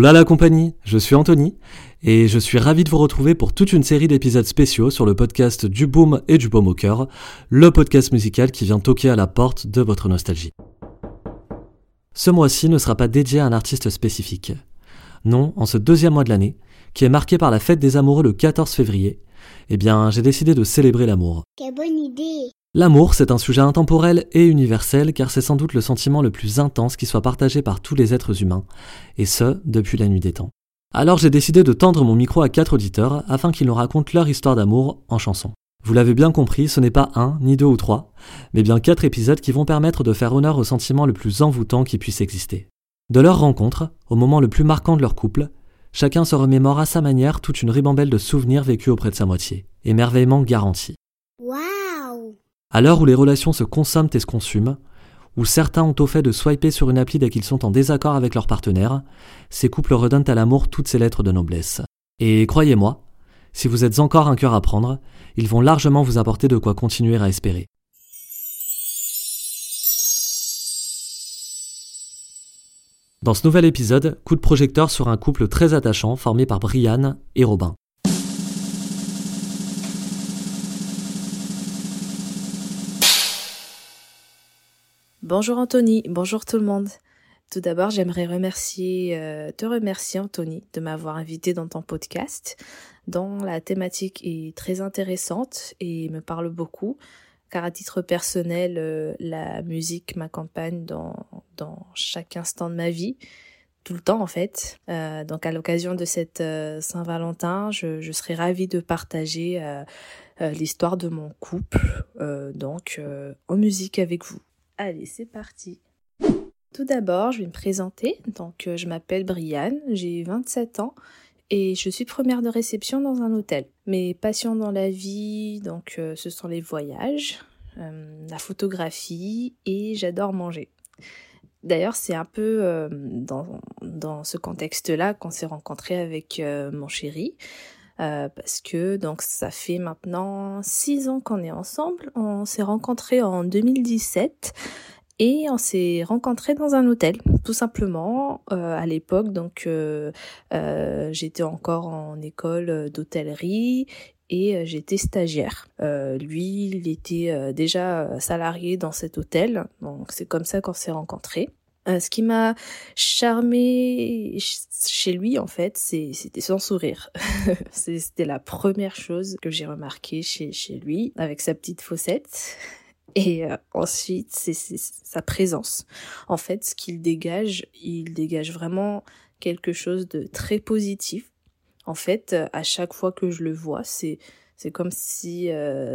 Hola la compagnie, je suis Anthony et je suis ravi de vous retrouver pour toute une série d'épisodes spéciaux sur le podcast du boom et du baume au cœur, le podcast musical qui vient toquer à la porte de votre nostalgie. Ce mois-ci ne sera pas dédié à un artiste spécifique. Non, en ce deuxième mois de l'année, qui est marqué par la fête des amoureux le 14 février, eh bien j'ai décidé de célébrer l'amour. Quelle bonne idée L'amour, c'est un sujet intemporel et universel car c'est sans doute le sentiment le plus intense qui soit partagé par tous les êtres humains, et ce, depuis la nuit des temps. Alors j'ai décidé de tendre mon micro à quatre auditeurs afin qu'ils nous racontent leur histoire d'amour en chanson. Vous l'avez bien compris, ce n'est pas un, ni deux ou trois, mais bien quatre épisodes qui vont permettre de faire honneur au sentiment le plus envoûtant qui puisse exister. De leur rencontre, au moment le plus marquant de leur couple, chacun se remémore à sa manière toute une ribambelle de souvenirs vécus auprès de sa moitié, émerveillement garanti. À l'heure où les relations se consomment et se consument, où certains ont au fait de swiper sur une appli dès qu'ils sont en désaccord avec leur partenaire, ces couples redonnent à l'amour toutes ces lettres de noblesse. Et croyez-moi, si vous êtes encore un cœur à prendre, ils vont largement vous apporter de quoi continuer à espérer. Dans ce nouvel épisode, coup de projecteur sur un couple très attachant formé par Brianne et Robin. Bonjour Anthony, bonjour tout le monde. Tout d'abord, j'aimerais euh, te remercier Anthony de m'avoir invité dans ton podcast, dont la thématique est très intéressante et me parle beaucoup, car à titre personnel, euh, la musique m'accompagne dans, chaque instant de ma vie, tout le temps en fait. Euh, donc à l'occasion de cette Saint-Valentin, je, je serais ravie de partager l'histoire de mon couple, donc en musique avec vous. Allez, c'est parti. Tout d'abord, je vais me présenter. Donc, euh, je m'appelle Brianne, j'ai 27 ans et je suis première de réception dans un hôtel. Mes passions dans la vie, donc, euh, ce sont les voyages, euh, la photographie et j'adore manger. D'ailleurs, c'est un peu dans, ce contexte-là qu'on s'est rencontrés avec mon chéri. Euh, parce que donc ça fait maintenant six ans qu'on est ensemble. On s'est rencontrés en 2017 et on s'est rencontrés dans un hôtel, tout simplement. Euh, à l'époque, donc euh, euh, j'étais encore en école d'hôtellerie et euh, j'étais stagiaire. Euh, lui, il était déjà salarié dans cet hôtel, donc c'est comme ça qu'on s'est rencontrés. Euh, ce qui m'a charmé chez lui, en fait, c'était son sourire. C'était la première chose que j'ai remarqué chez, lui, avec sa petite fossette. Et euh, ensuite, c'est sa présence. En fait, ce qu'il dégage, il dégage vraiment quelque chose de très positif. En fait, euh, à chaque fois que je le vois, c'est comme si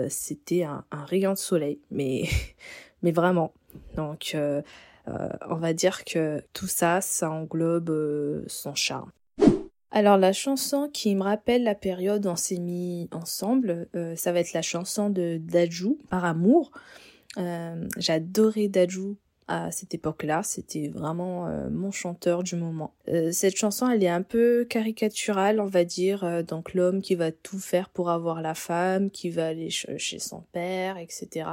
c'était un, rayon de soleil, mais vraiment. Donc, on va dire que tout ça, ça englobe euh, son charme. Alors la chanson qui me rappelle la période où on s'est mis ensemble, euh, ça va être la chanson de Dajou, Par amour. Euh, J'adorais Dajou à cette époque-là, c'était vraiment euh, mon chanteur du moment. Euh, cette chanson, elle est un peu caricaturale, on va dire, euh, donc l'homme qui va tout faire pour avoir la femme, qui va aller ch- chez son père, etc.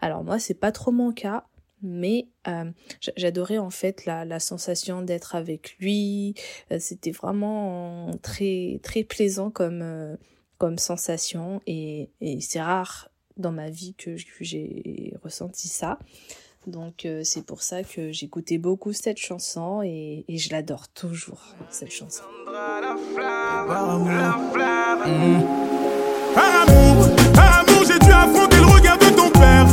Alors moi, c'est pas trop mon cas, mais euh, j'a- j'adorais en fait la, la sensation d'être avec lui. Euh, C'était vraiment très très plaisant comme euh, comme sensation et, et c'est rare dans ma vie que j'ai ressenti ça. Donc c'est pour ça que j'écoutais beaucoup cette chanson et, et je l'adore toujours cette chanson. Par amour. Amour, j'ai dû affronter le regard de ton père.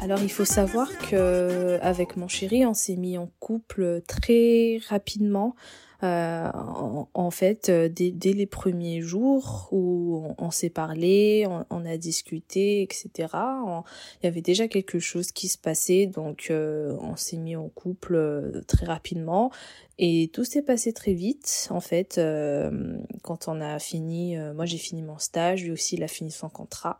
Alors il faut savoir que avec mon chéri, on s'est mis en couple très rapidement. Euh, en, fait, euh, dès, les premiers jours où on, s'est parlé, on, a discuté, etc. il y avait déjà quelque chose qui se passait, donc euh, on s'est mis en couple très rapidement. Et tout s'est passé très vite, en fait, quand on a fini, moi j'ai fini mon stage, lui aussi il a fini son contrat,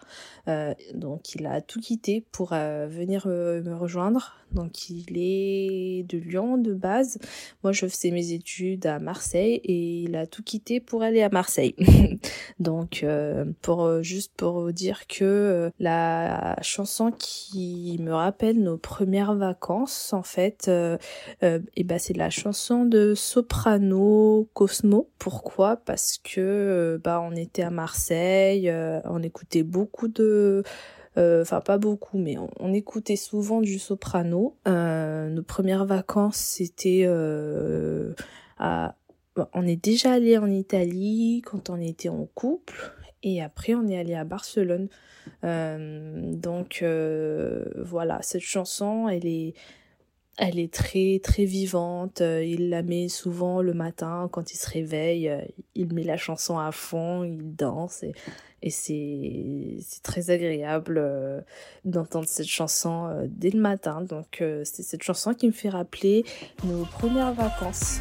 donc il a tout quitté pour venir me rejoindre. Donc il est de Lyon de base, moi je faisais mes études à Marseille et il a tout quitté pour aller à Marseille. donc pour juste pour dire que la chanson qui me rappelle nos premières vacances, en fait, et ben c'est la chanson de soprano Cosmo. Pourquoi? Parce que euh, bah on était à Marseille, euh, on écoutait beaucoup de euh, enfin pas beaucoup, mais on, écoutait souvent du soprano. nos premières vacances, c'était. On est déjà allé en Italie quand on était en couple, et après on est allé à Barcelone. donc voilà, cette chanson, elle est elle est très très vivante. Euh, il la met souvent le matin quand il se réveille. Euh, il met la chanson à fond, il danse et, c'est très agréable euh, d'entendre cette chanson dès le matin. Donc c'est cette chanson qui me fait rappeler nos premières vacances.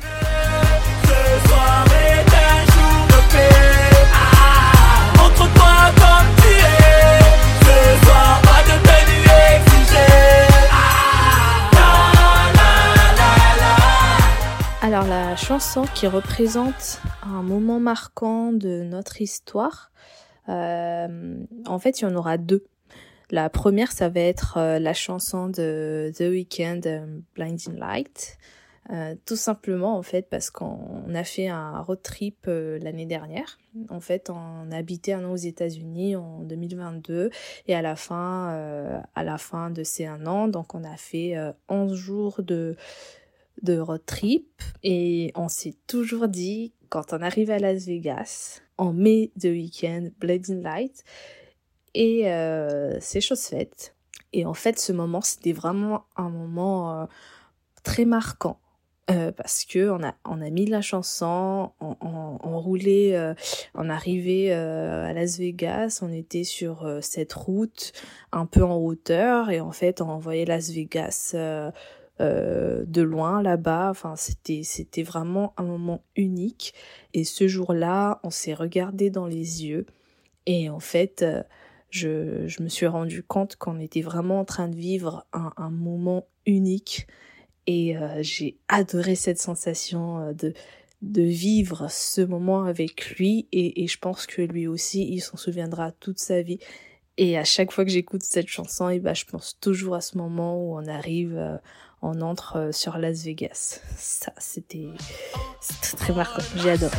Alors la chanson qui représente un moment marquant de notre histoire, euh, en fait il y en aura deux. La première, ça va être euh, la chanson de The Weeknd, euh, Blinding Light. Tout simplement en fait parce qu'on a fait un road trip l'année dernière. En fait, on habitait un an aux États-Unis en 2022 et à la fin, à la fin de ces un an, donc on a fait 11 jours de de road trip et on s'est toujours dit quand on arrive à Las Vegas, on met The Weekend, Bleeding Light et euh, c'est chose faite. Et en fait, ce moment, c'était vraiment un moment euh, très marquant. Euh, parce que on a on a mis la chanson, on, on, roulait, on arrivait à Las Vegas, on était sur cette route un peu en hauteur et en fait on voyait Las Vegas euh, de loin là-bas. Enfin, c'était vraiment un moment unique. Et ce jour-là, on s'est regardé dans les yeux et en fait, euh, je, je me suis rendu compte qu'on était vraiment en train de vivre un, un moment unique. Et euh, j'ai adoré cette sensation de de vivre ce moment avec lui et, je pense que lui aussi il s'en souviendra toute sa vie et à chaque fois que j'écoute cette chanson et eh ben je pense toujours à ce moment où on arrive on entre euh, sur Las Vegas. Ça, c'était très marquant. J'ai adoré.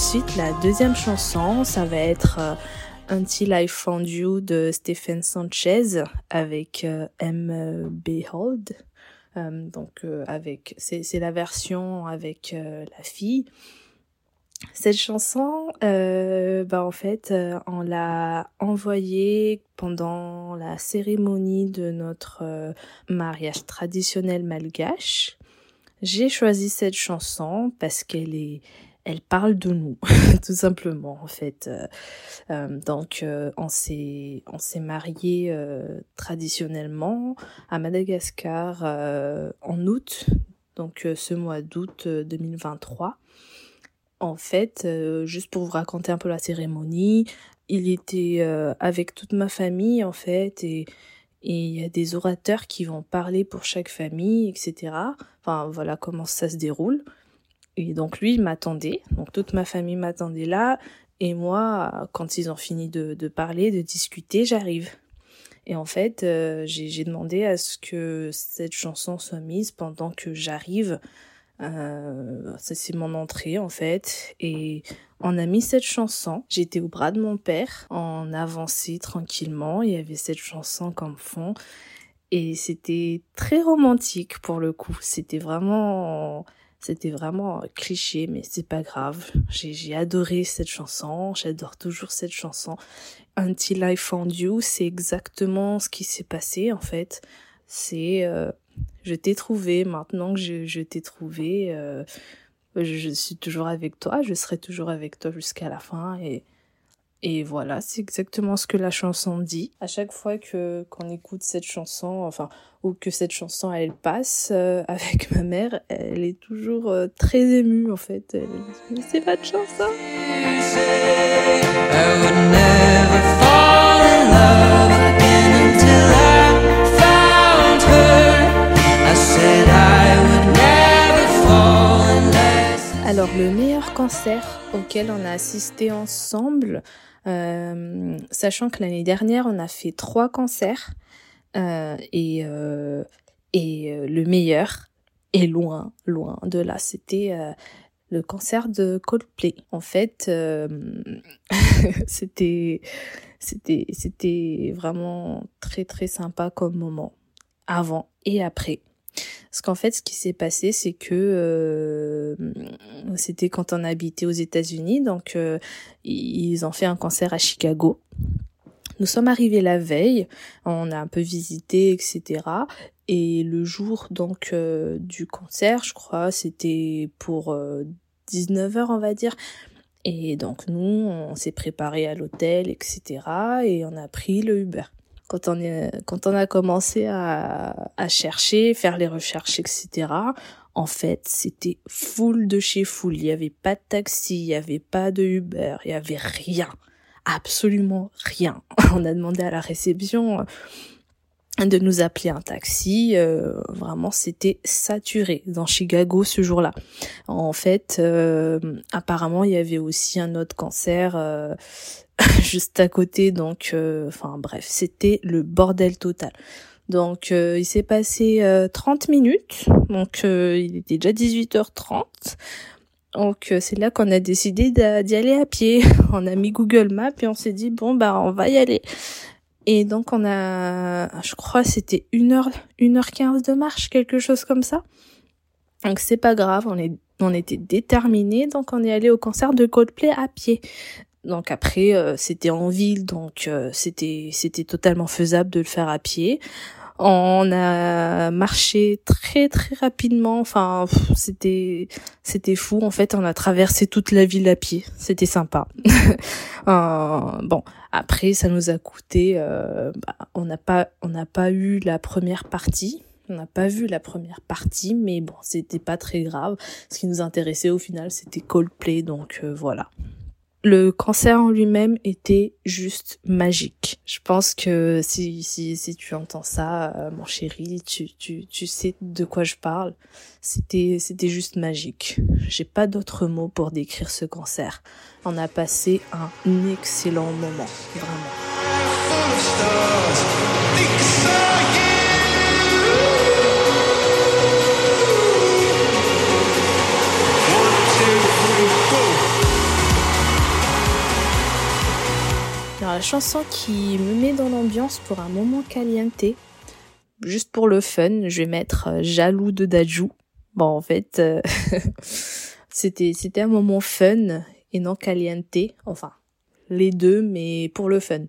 Ensuite, la deuxième chanson, ça va être euh, Until I Found You de Stephen Sanchez avec euh, M. Behold. Euh, donc avec c'est la version avec la fille. Cette chanson, bah en fait, on l'a envoyée pendant la cérémonie de notre mariage traditionnel malgache. J'ai choisi cette chanson parce qu'elle est, elle parle de nous, tout simplement en fait. Euh, euh, donc euh, on s'est on marié traditionnellement à Madagascar en août, donc ce mois d'août 2023. En fait, juste pour vous raconter un peu la cérémonie, il était avec toute ma famille en fait et et il y a des orateurs qui vont parler pour chaque famille, etc. Enfin voilà comment ça se déroule. Et donc lui, il m'attendait. Donc toute ma famille m'attendait là. Et moi, quand ils ont fini de, parler, de discuter, j'arrive. Et en fait, euh, j'ai demandé à ce que cette chanson soit mise pendant que j'arrive. Euh, c'est mon entrée en fait. Et on a mis cette chanson. J'étais au bras de mon père. On avançait tranquillement. Il y avait cette chanson comme fond. Et c'était très romantique pour le coup. C'était vraiment c'était vraiment cliché, mais c'est pas grave. J'ai adoré cette chanson, j'adore toujours cette chanson. Until I Found You, c'est exactement ce qui s'est passé en fait. C'est euh, je t'ai trouvé, maintenant que je, je t'ai trouvé, euh, Je suis toujours avec toi, je serai toujours avec toi jusqu'à la fin et et voilà, c'est exactement ce que la chanson dit. À chaque fois que qu'on écoute cette chanson, enfin, ou que cette chanson elle passe euh, avec ma mère, elle est toujours euh, très émue en fait. Elle dit, c'est votre chanson. Alors le meilleur concert auquel on a assisté ensemble, euh, sachant que l'année dernière, on a fait trois concerts euh, et, euh, et le meilleur est loin, loin de là. C'était le concert de Coldplay. En fait, c'était c'était vraiment très très sympa comme moment avant et après. Parce qu'en fait, ce qui s'est passé, c'est que euh, c'était quand on habitait aux États-Unis, donc euh, ils ont fait un concert à Chicago. Nous sommes arrivés la veille, on a un peu visité, etc. Et le jour donc euh, du concert, je crois, c'était pour 19h, on va dire. Et donc nous, on s'est préparé à l'hôtel, etc. Et on a pris le Uber quand on est, quand on a commencé à, à chercher, faire les recherches, etc. En fait, c'était full de chez full. Il n'y avait pas de taxi, il n'y avait pas de Uber, il n'y avait rien. Absolument rien. On a demandé à la réception euh, de nous appeler un taxi. Euh, vraiment, c'était saturé dans Chicago ce jour-là. En fait, euh, apparemment, il y avait aussi un autre cancer juste à côté. Donc, euh, enfin bref, c'était le bordel total. Donc, euh, il s'est passé 30 euh, minutes. Donc, il était déjà 18h30. Donc, c'est là qu'on a décidé d'y aller à pied. On a mis Google Maps et on s'est dit, bon, bah, on va y aller. Et donc, on a, je crois, c'était 1h, 1h15 de marche, quelque chose comme ça. Donc, c'est pas grave, on est on était déterminés, donc on est allé au concert de Coldplay à pied. Donc après, euh, c'était en ville, donc euh, c'était c'était totalement faisable de le faire à pied. On a marché très très rapidement. Enfin, c'était c'était fou. En fait, on a traversé toute la ville à pied. C'était sympa. euh, bon, après, ça nous a coûté. Euh, bah, on n'a pas on n'a pas eu la première partie. On n'a pas vu la première partie, mais bon, c'était pas très grave. Ce qui nous intéressait au final, c'était Coldplay, donc voilà le concert en lui-même était juste magique. Je pense que si, si, si tu entends ça, euh, mon chéri, tu, tu, tu sais de quoi je parle. C'était, c'était juste magique. J'ai pas d'autres mots pour décrire ce concert. On a passé un excellent moment, vraiment. La chanson qui me met dans l'ambiance pour un moment caliente, juste pour le fun, je vais mettre euh, Jaloux de Dajou. Bon, en fait, euh, c'était c'était un moment fun et non caliente, enfin les deux, mais pour le fun.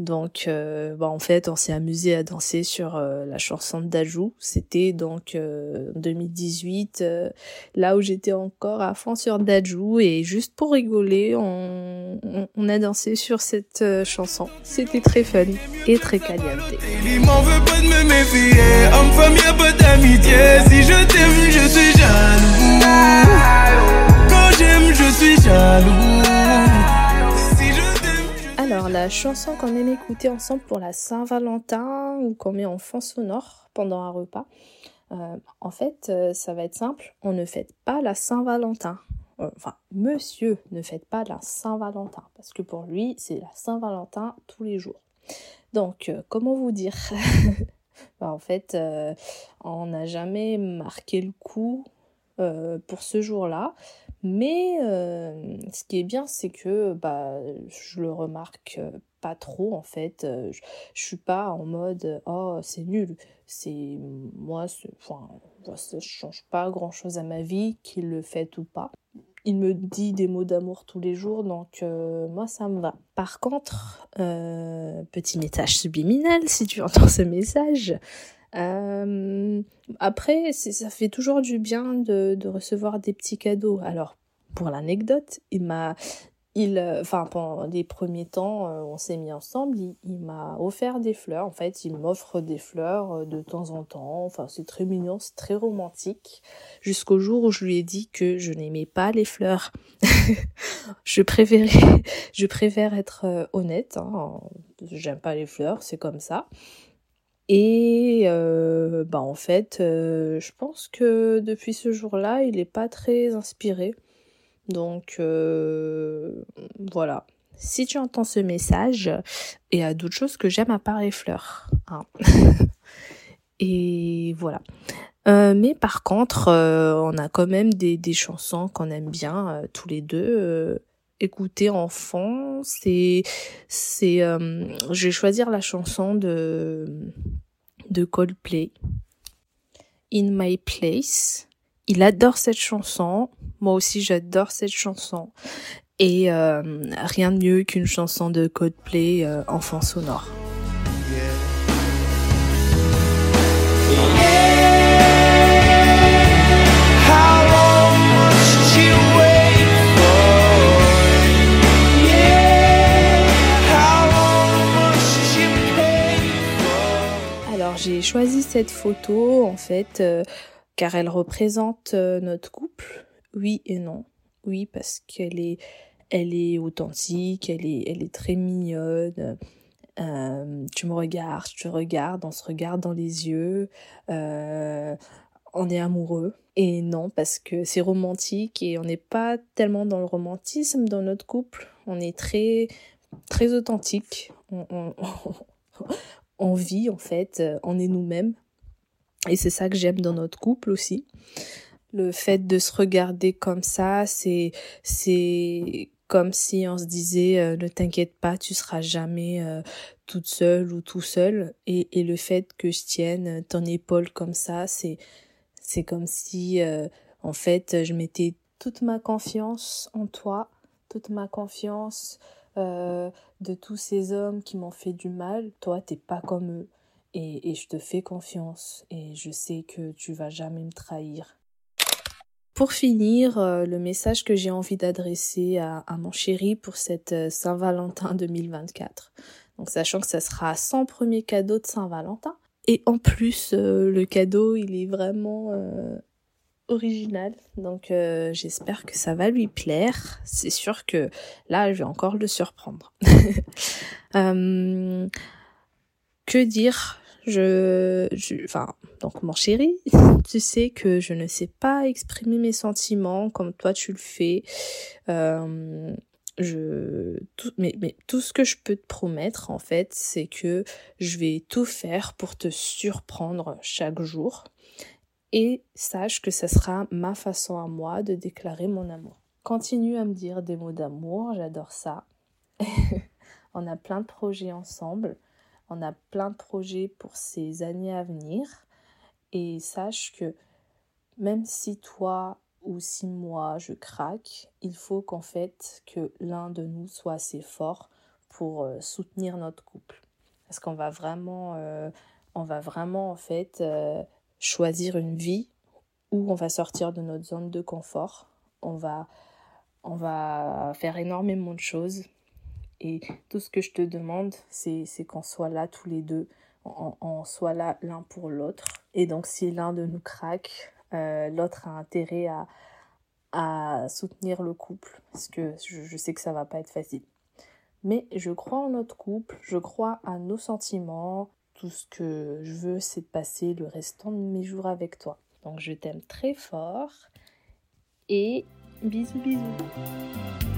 Donc, euh, bah, en fait, on s'est amusé à danser sur euh, la chanson de Dajou. C'était donc euh, 2018, euh, là où j'étais encore à fond sur Dajou. Et juste pour rigoler, on, on, on a dansé sur cette euh, chanson. C'était très fun et très caliente. Quand j'aime, je suis jaloux. Alors, la chanson qu'on aime écouter ensemble pour la Saint-Valentin ou qu'on met en fond sonore pendant un repas, euh, en fait, euh, ça va être simple. On ne fête pas la Saint-Valentin. Euh, enfin, monsieur ne fête pas la Saint-Valentin parce que pour lui, c'est la Saint-Valentin tous les jours. Donc, comment vous dire? Bah, En fait, on n'a jamais marqué le coup pour ce jour-là. Mais euh, ce qui est bien, c'est que bah, je le remarque euh, pas trop en fait. Euh, je, suis pas en mode oh c'est nul. C'est moi, enfin, ça change pas grand chose à ma vie, qu'il le fait ou pas. Il me dit des mots d'amour tous les jours, donc moi ça me va. Par contre, petit message subliminal, si tu entends ce message, Euh, après, ça fait toujours du bien de, recevoir des petits cadeaux. Alors, pour l'anecdote, il m'a il, euh, enfin, pendant les premiers temps, euh, on s'est mis ensemble, il, m'a offert des fleurs. En fait, il m'offre des fleurs euh, de temps en temps. Enfin, c'est très mignon, c'est très romantique. Jusqu'au jour où je lui ai dit que je n'aimais pas les fleurs. je préférais, je préfère être honnête. Hein. J'aime pas les fleurs, c'est comme ça. Et bah en fait, je pense que depuis ce jour-là, il n'est pas très inspiré. Donc euh, voilà. Si tu entends ce message, il y a d'autres choses que j'aime à part les fleurs. Hein. Et voilà. Euh, mais par contre, euh, on a quand même des chansons qu'on aime bien tous les deux. Écouter enfant, c'est c'est je vais choisir la chanson de de Coldplay. In My Place. Il adore cette chanson. Moi aussi, j'adore cette chanson. Et euh, rien de mieux qu'une chanson de Coldplay euh, enfant sonore. J'ai choisi cette photo en fait euh, car elle représente notre couple oui et non. Oui, parce qu'elle est, elle est authentique, elle est, elle est très mignonne. Euh, tu me regardes, je te regarde, on se regarde dans les yeux, euh, on est amoureux. Et non, parce que c'est romantique et on n'est pas tellement dans le romantisme dans notre couple. On est très, très authentique. vit en fait, on est nous-mêmes. Et c'est ça que j'aime dans notre couple aussi le fait de se regarder comme ça, c'est c'est comme si on se disait euh, ne t'inquiète pas, tu seras jamais euh, toute seule ou tout seul et, et le fait que je tienne ton épaule comme ça, c'est c'est comme si euh, en fait je mettais toute ma confiance en toi, toute ma confiance de tous ces hommes qui m'ont fait du mal, toi t'es pas comme eux et, et je te fais confiance et je sais que tu vas jamais me trahir. Pour finir, euh, le message que j'ai envie d'adresser à, mon chéri pour cette euh, Saint-Valentin 2024. Donc sachant que ça sera son premier cadeau de Saint-Valentin. Et en plus, euh, le cadeau, il est vraiment original. Donc j'espère que ça va lui plaire. C'est sûr que là, je vais encore le surprendre. que dire? Je, enfin, donc mon chéri, tu sais que je ne sais pas exprimer mes sentiments comme toi tu le fais. Euh, je, mais tout ce que je peux te promettre en fait, c'est que je vais tout faire pour te surprendre chaque jour. Et sache que ce sera ma façon à moi de déclarer mon amour. Continue à me dire des mots d'amour, j'adore ça. On a plein de projets ensemble. On a plein de projets pour ces années à venir. Et sache que même si toi ou si moi je craque, il faut qu'en fait que l'un de nous soit assez fort pour euh, soutenir notre couple. Parce qu'on va vraiment, euh, on va vraiment en fait euh, choisir une vie où on va sortir de notre zone de confort. On va, on va faire énormément de choses et tout ce que je te demande, c'est qu'on soit là tous les deux, on, soit là l'un pour l'autre. Et donc si l'un de nous craque, euh, l'autre a intérêt à, à soutenir le couple, parce que je, je sais que ça va pas être facile. Mais je crois en notre couple, je crois à nos sentiments. Tout ce que je veux, c'est de passer le restant de mes jours avec toi. Donc je t'aime très fort et bisous bisous.